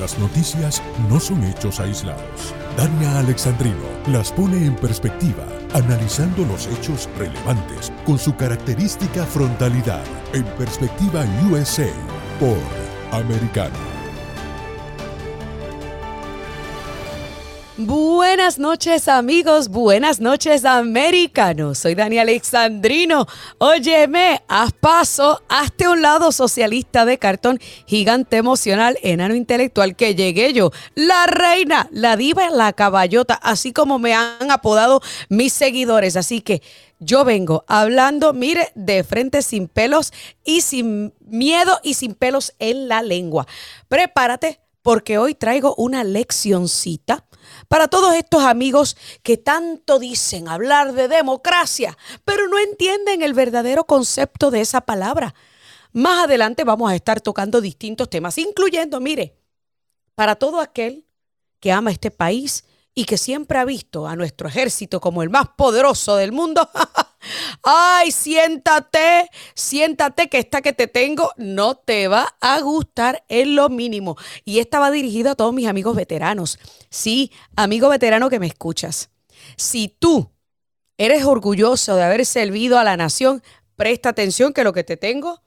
Las noticias no son hechos aislados. Dania Alexandrino las pone en perspectiva, analizando los hechos relevantes con su característica frontalidad. En perspectiva USA por Americano. Buenas noches amigos, buenas noches americanos. Soy Dani Alexandrino. Óyeme, haz paso, hazte un lado socialista de cartón, gigante emocional, enano intelectual, que llegué yo, la reina, la diva, la caballota, así como me han apodado mis seguidores. Así que yo vengo hablando, mire, de frente sin pelos y sin miedo y sin pelos en la lengua. Prepárate porque hoy traigo una leccioncita para todos estos amigos que tanto dicen hablar de democracia, pero no entienden el verdadero concepto de esa palabra. Más adelante vamos a estar tocando distintos temas, incluyendo, mire, para todo aquel que ama este país y que siempre ha visto a nuestro ejército como el más poderoso del mundo, Ay, siéntate, siéntate que esta que te tengo no te va a gustar en lo mínimo. Y esta va dirigida a todos mis amigos veteranos. Sí, amigo veterano que me escuchas. Si tú eres orgulloso de haber servido a la nación, presta atención que lo que te tengo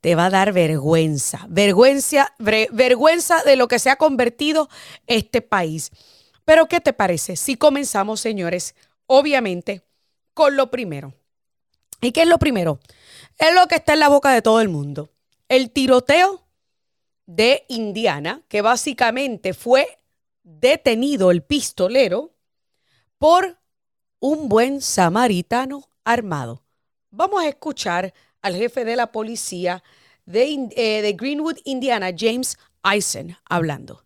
te va a dar vergüenza, vergüenza, vergüenza de lo que se ha convertido este país. Pero ¿qué te parece si comenzamos, señores? Obviamente con lo primero. ¿Y qué es lo primero? Es lo que está en la boca de todo el mundo. El tiroteo de Indiana, que básicamente fue detenido el pistolero por un buen samaritano armado. Vamos a escuchar al jefe de la policía de, eh, de Greenwood, Indiana, James Eisen, hablando.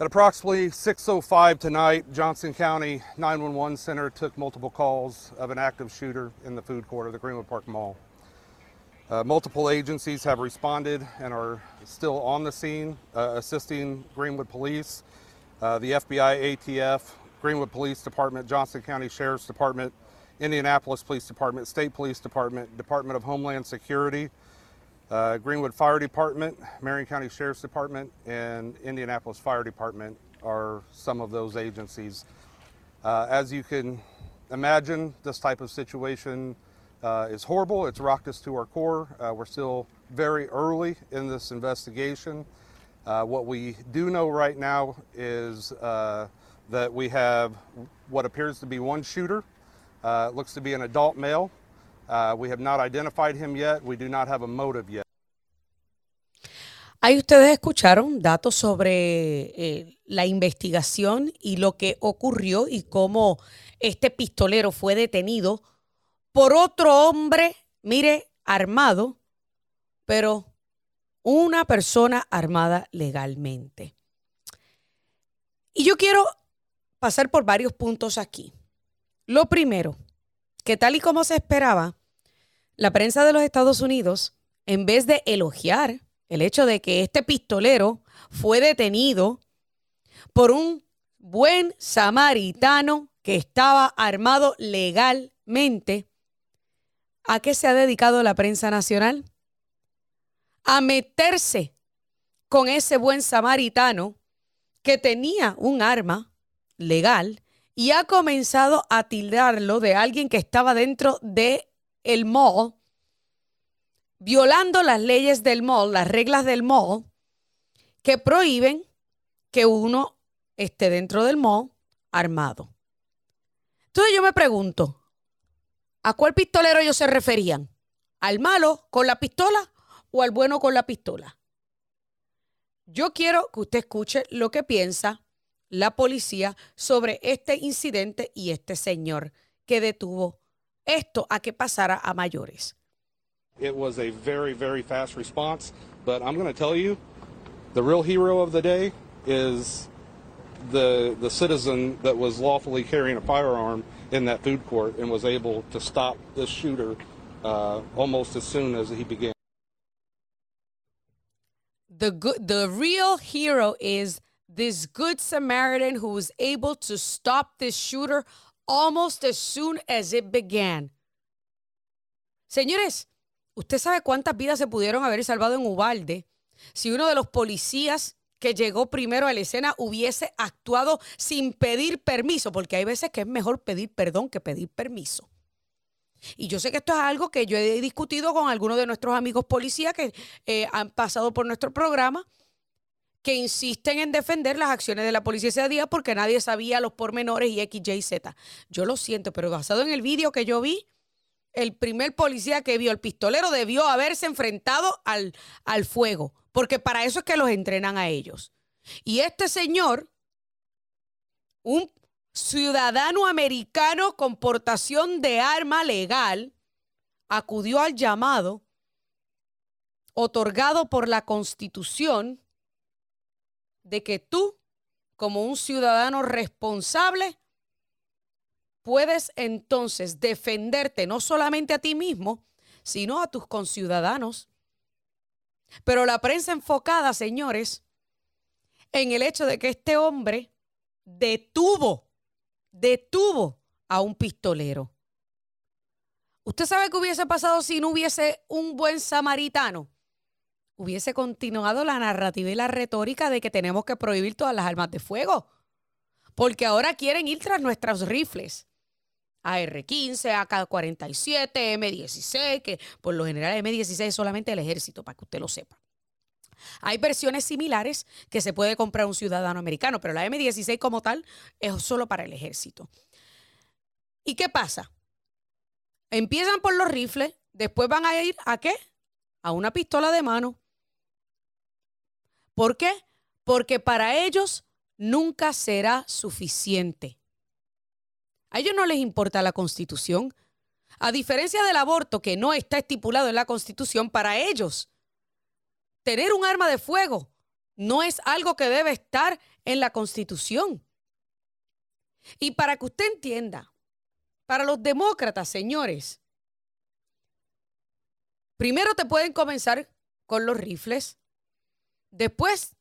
At approximately 6.05 tonight, Johnson County 911 Center took multiple calls of an active shooter in the food court of the Greenwood Park Mall. Uh, multiple agencies have responded and are still on the scene uh, assisting Greenwood Police, uh, the FBI, ATF, Greenwood Police Department, Johnson County Sheriff's Department, Indianapolis Police Department, State Police Department, Department of Homeland Security, uh, Greenwood Fire Department, Marion County Sheriff's Department, and Indianapolis Fire Department are some of those agencies. Uh, as you can imagine, this type of situation uh, is horrible. It's rocked us to our core. Uh, we're still very early in this investigation. Uh, what we do know right now is uh, that we have what appears to be one shooter. it looks to be an adult male. Uh, we have not identified him yet. We do not have a motive yet. Ahí ustedes escucharon datos sobre eh, la investigación y lo que ocurrió y cómo este pistolero fue detenido por otro hombre, mire, armado, pero una persona armada legalmente. Y yo quiero pasar por varios puntos aquí. Lo primero, que tal y como se esperaba, la prensa de los Estados Unidos, en vez de elogiar el hecho de que este pistolero fue detenido por un buen samaritano que estaba armado legalmente, ¿a qué se ha dedicado la prensa nacional? A meterse con ese buen samaritano que tenía un arma legal y ha comenzado a tildarlo de alguien que estaba dentro de el mall, violando las leyes del mall, las reglas del mall, que prohíben que uno esté dentro del mall armado. Entonces yo me pregunto, ¿a cuál pistolero ellos se referían? ¿Al malo con la pistola o al bueno con la pistola? Yo quiero que usted escuche lo que piensa la policía sobre este incidente y este señor que detuvo esto a que pasara a mayores. It was a very, very fast response, but I'm going to tell you, the real hero of the day is the the citizen that was lawfully carrying a firearm in that food court and was able to stop this shooter uh, almost as soon as he began. The good, the real hero is this good Samaritan who was able to stop this shooter almost as soon as it began. Señores, ¿usted sabe cuántas vidas se pudieron haber salvado en Ubalde si uno de los policías que llegó primero a la escena hubiese actuado sin pedir permiso, porque hay veces que es mejor pedir perdón que pedir permiso. Y yo sé que esto es algo que yo he discutido con algunos de nuestros amigos policías que eh, han pasado por nuestro programa, que insisten en defender las acciones de la policía ese día porque nadie sabía los pormenores y X, Y, Z. Yo lo siento, pero basado en el vídeo que yo vi, el primer policía que vio el pistolero debió haberse enfrentado al, al fuego, porque para eso es que los entrenan a ellos. Y este señor, un ciudadano americano con portación de arma legal, acudió al llamado otorgado por la Constitución de que tú, como un ciudadano responsable, puedes entonces defenderte no solamente a ti mismo, sino a tus conciudadanos. Pero la prensa enfocada, señores, en el hecho de que este hombre detuvo detuvo a un pistolero. ¿Usted sabe qué hubiese pasado si no hubiese un buen samaritano? Hubiese continuado la narrativa y la retórica de que tenemos que prohibir todas las armas de fuego. Porque ahora quieren ir tras nuestros rifles. AR-15, AK-47, M16, que por lo general M16 es solamente el ejército, para que usted lo sepa. Hay versiones similares que se puede comprar un ciudadano americano, pero la M16 como tal es solo para el ejército. ¿Y qué pasa? Empiezan por los rifles, después van a ir a qué? A una pistola de mano. ¿Por qué? Porque para ellos nunca será suficiente. A ellos no les importa la constitución. A diferencia del aborto, que no está estipulado en la constitución, para ellos tener un arma de fuego no es algo que debe estar en la Constitución. Y para que usted entienda, para los demócratas, señores, primero te pueden comenzar con los rifles, después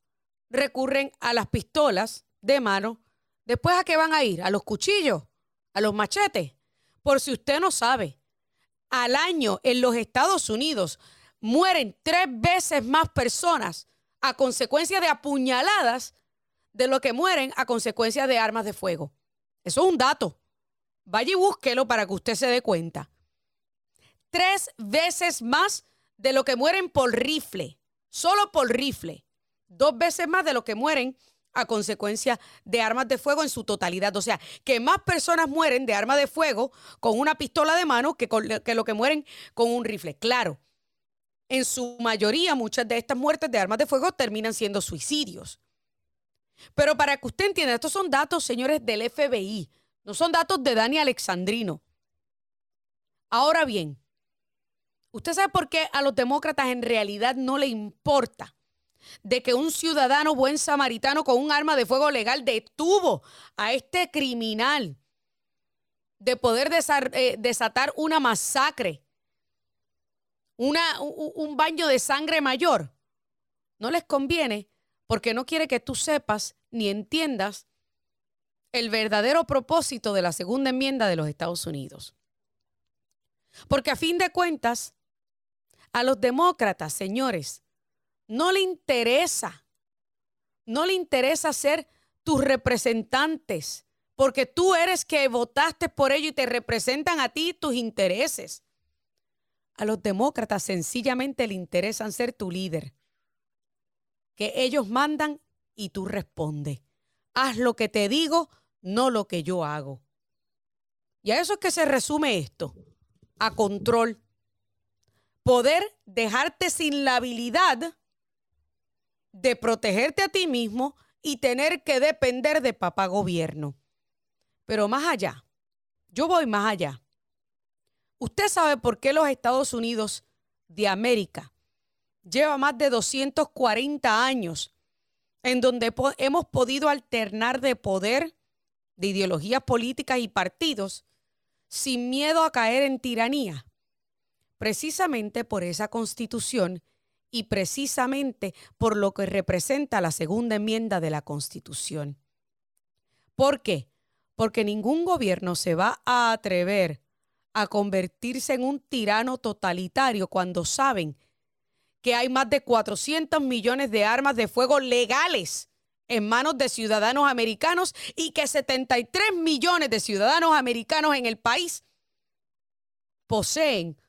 recurren a las pistolas de mano, después a qué van a ir, a los cuchillos, a los machetes. Por si usted no sabe, al año en los Estados Unidos mueren tres veces más personas a consecuencia de apuñaladas de lo que mueren a consecuencia de armas de fuego. Eso es un dato. Vaya y búsquelo para que usted se dé cuenta. Tres veces más de lo que mueren por rifle, solo por rifle. Dos veces más de lo que mueren a consecuencia de armas de fuego en su totalidad. O sea, que más personas mueren de armas de fuego con una pistola de mano que, que lo que mueren con un rifle. Claro, en su mayoría muchas de estas muertes de armas de fuego terminan siendo suicidios. Pero para que usted entienda, estos son datos, señores, del FBI, no son datos de Dani Alexandrino. Ahora bien, ¿usted sabe por qué a los demócratas en realidad no le importa de que un ciudadano buen samaritano con un arma de fuego legal detuvo a este criminal de poder eh, desatar una masacre una, un baño de sangre mayor, no les conviene porque no quiere que tú sepas ni entiendas el verdadero propósito de la segunda enmienda de los Estados Unidos. Porque a fin de cuentas, a los demócratas, señores, no le interesa, no le interesa ser tus representantes, porque tú eres que votaste por ello y te representan a ti tus intereses. A los demócratas sencillamente le interesan ser tu líder. Que ellos mandan y tú respondes. Haz lo que te digo, no lo que yo hago. Y a eso es que se resume esto. A control. Poder dejarte sin la habilidad de protegerte a ti mismo y tener que depender de papá gobierno. Pero más allá, yo voy más allá. ¿Usted sabe por qué los Estados Unidos de América lleva más de 240 años en donde hemos podido alternar de poder, de ideologías políticas y partidos sin miedo a caer en tiranía? Precisamente por esa constitución y precisamente por lo que representa la segunda enmienda de la constitución. ¿Por qué? Porque ningún gobierno se va a atrever a convertirse en un tirano totalitario cuando saben que hay más de 400 millones de armas de fuego legales en manos de ciudadanos americanos y que 73 millones de ciudadanos americanos en el país poseen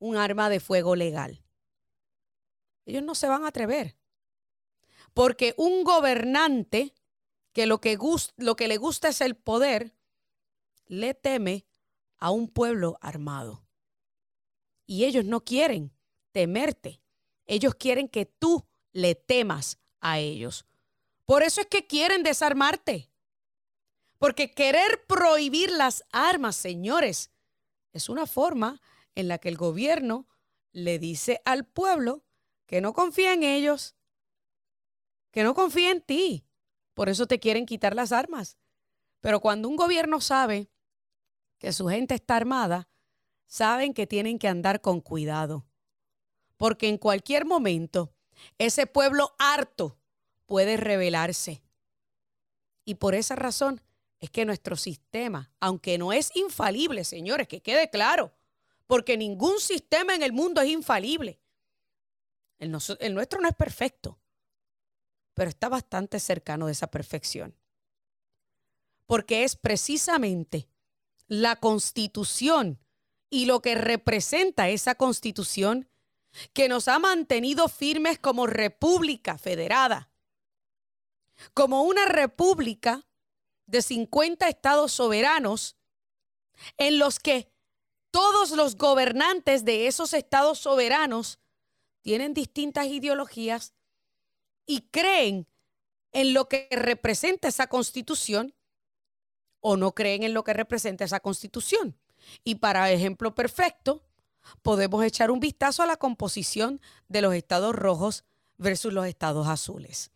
un arma de fuego legal. Ellos no se van a atrever. Porque un gobernante que lo que, lo que le gusta es el poder, le teme a un pueblo armado. Y ellos no quieren temerte. Ellos quieren que tú le temas a ellos. Por eso es que quieren desarmarte. Porque querer prohibir las armas, señores, es una forma en la que el gobierno le dice al pueblo que no confía en ellos, que no confía en ti. Por eso te quieren quitar las armas. Pero cuando un gobierno sabe que su gente está armada, saben que tienen que andar con cuidado. Porque en cualquier momento ese pueblo harto puede rebelarse. Y por esa razón es que nuestro sistema, aunque no es infalible, señores, que quede claro, porque ningún sistema en el mundo es infalible. El, nuestro no es perfecto, pero está bastante cercano de esa perfección. Porque es precisamente la constitución y lo que representa esa constitución que nos ha mantenido firmes como república federada como una república de 50 estados soberanos en los que todos los gobernantes de esos estados soberanos tienen distintas ideologías y creen en lo que representa esa constitución o no creen en lo que representa esa constitución. Y para ejemplo perfecto, podemos echar un vistazo a la composición de los estados rojos versus los estados azules.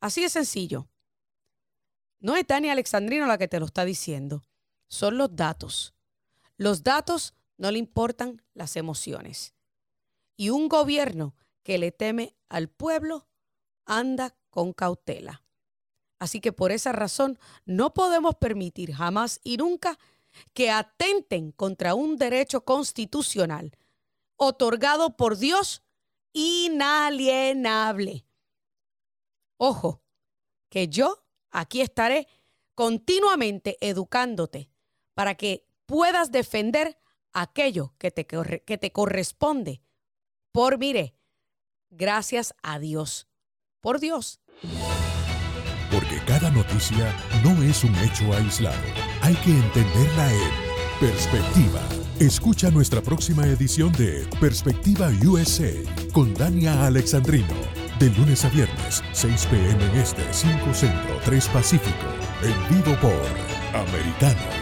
Así de sencillo. No es Dani Alexandrino la que te lo está diciendo, son los datos. Los datos no le importan las emociones. Y un gobierno que le teme al pueblo anda con cautela. Así que por esa razón no podemos permitir jamás y nunca que atenten contra un derecho constitucional otorgado por Dios inalienable. Ojo, que yo aquí estaré continuamente educándote para que puedas defender aquello que te, que te corresponde. Por, mire, gracias a Dios. Por Dios. Porque cada noticia no es un hecho aislado. Hay que entenderla en perspectiva. Escucha nuestra próxima edición de Perspectiva USA con Dania Alexandrino de lunes a viernes, 6 p.m. en este, 5 Centro, 3 Pacífico. En vivo por Americano.